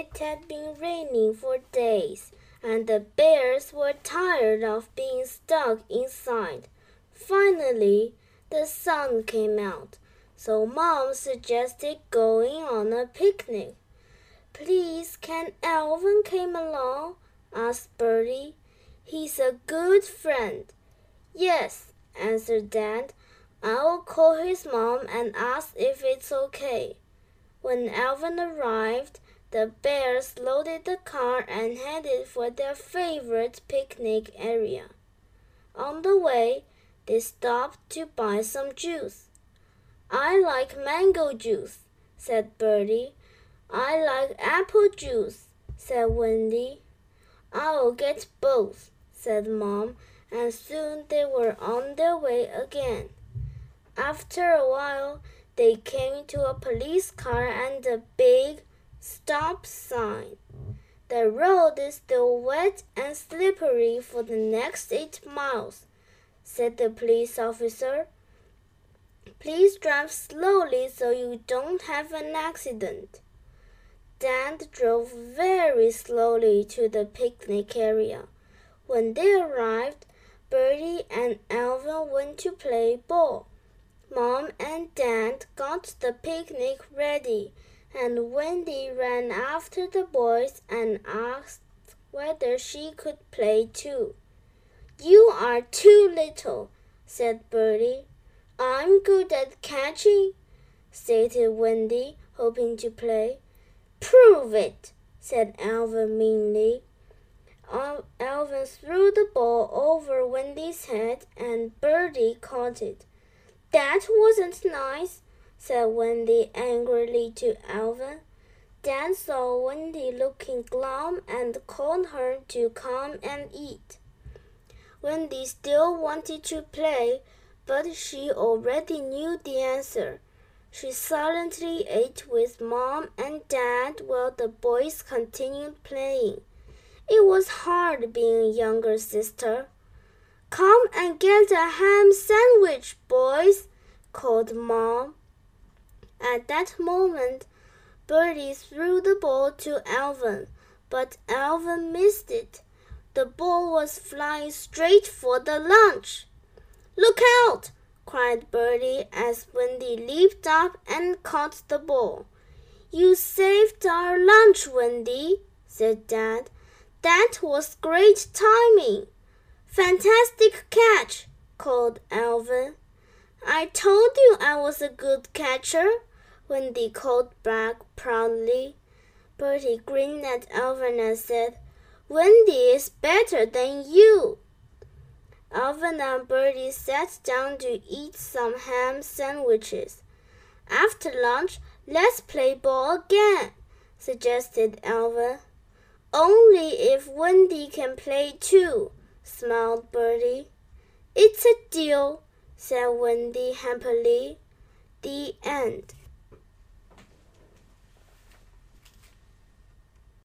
It had been raining for days, and the bears were tired of being stuck inside. Finally, the sun came out, so Mom suggested going on a picnic. Please, can Alvin come along? asked Bertie. He's a good friend. Yes, answered Dad. I'll call his mom and ask if it's okay. When Alvin arrived, the bears loaded the car and headed for their favorite picnic area. On the way, they stopped to buy some juice. I like mango juice, said Bertie. I like apple juice, said Wendy. I'll get both, said Mom, and soon they were on their way again. After a while, they came to a police car and a big stop sign. The road is still wet and slippery for the next eight miles, said the police officer. Please drive slowly so you don't have an accident. Dad drove very slowly to the picnic area. When they arrived, Bertie and Alvin went to play ball. Mom and Dad got the picnic ready, and Wendy ran after the boys and asked whether she could play too. You are too little, said Bertie. I'm good at catching, stated Wendy, hoping to play. Prove it, said Alvin meanly. Alvin threw the ball over Wendy's head and Bertie caught it. That wasn't nice, said Wendy angrily to Alvin. Dad saw Wendy looking glum and called her to come and eat. Wendy still wanted to play, but she already knew the answer. She silently ate with Mom and Dad while the boys continued playing. It was hard being a younger sister. Come and get a ham sandwich, boys, called Mom. At that moment, Bertie threw the ball to Alvin, but Alvin missed it. The ball was flying straight for the lunch. Look out! cried Bertie as Wendy leaped up and caught the ball. You saved our lunch, Wendy, said Dad. That was great timing. Fantastic catch, called Alvin. I told you I was a good catcher, Wendy called back proudly. Bertie grinned at Alvin and said, Wendy is better than you. Alvin and Bertie sat down to eat some ham sandwiches. After lunch, let's play ball again, suggested Alvin. Only if Wendy can play too, smiled Bertie. It's a deal, said Wendy happily. The end.